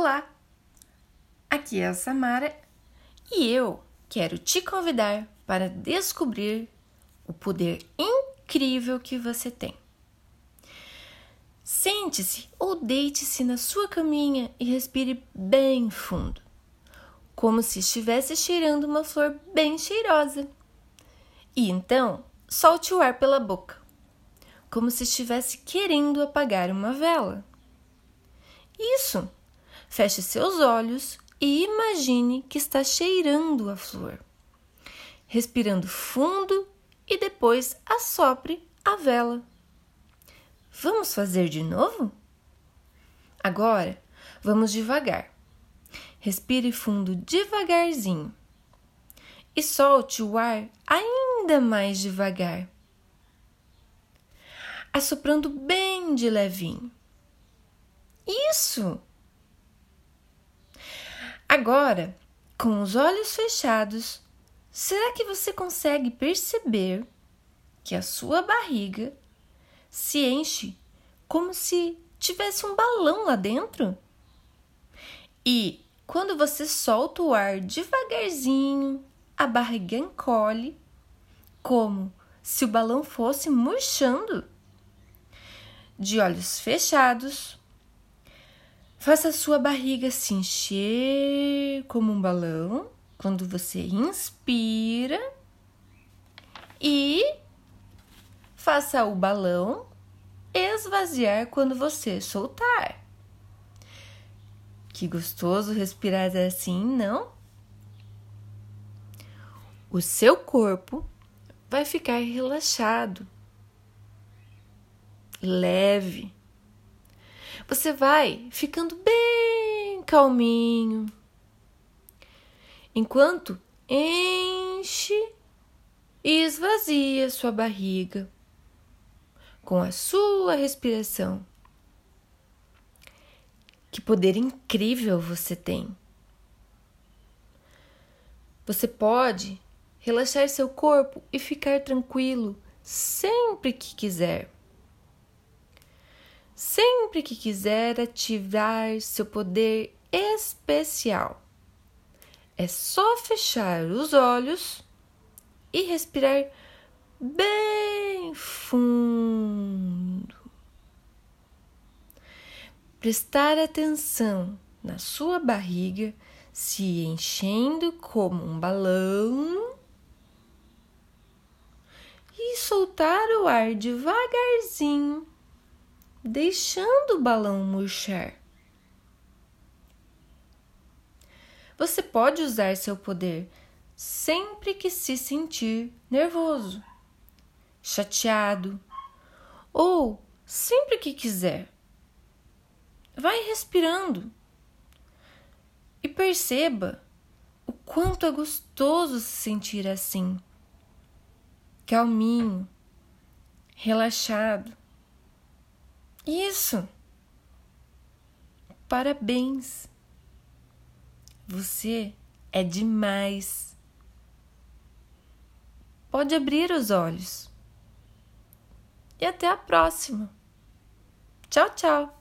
Olá, aqui é a Samara e eu quero te convidar para descobrir o poder incrível que você tem. Sente-se ou deite-se na sua caminha e respire bem fundo, como se estivesse cheirando uma flor bem cheirosa. E então solte o ar pela boca, como se estivesse querendo apagar uma vela. Isso! Feche seus olhos e imagine que está cheirando a flor, respirando fundo e depois assopre a vela. Vamos fazer de novo? Agora, vamos devagar. Respire fundo devagarzinho e solte o ar ainda mais devagar, assoprando bem de levinho. Isso! Agora, com os olhos fechados, será que você consegue perceber que a sua barriga se enche como se tivesse um balão lá dentro? E quando você solta o ar devagarzinho, a barriga encolhe, como se o balão fosse murchando. De olhos fechados, Faça a sua barriga se encher como um balão quando você inspira e faça o balão esvaziar quando você soltar. Que gostoso respirar assim, não? O seu corpo vai ficar relaxado, leve você vai ficando bem calminho. Enquanto enche e esvazia sua barriga com a sua respiração. Que poder incrível você tem! Você pode relaxar seu corpo e ficar tranquilo sempre que quiser sempre que quiser ativar seu poder especial. É só fechar os olhos e respirar bem fundo. Prestar atenção na sua barriga se enchendo como um balão e soltar o ar devagarzinho deixando o balão murchar. Você pode usar seu poder sempre que se sentir nervoso, chateado ou sempre que quiser. Vai respirando e perceba o quanto é gostoso se sentir assim, calminho, relaxado. Isso! Parabéns! Você é demais! Pode abrir os olhos. E até a próxima! Tchau, tchau!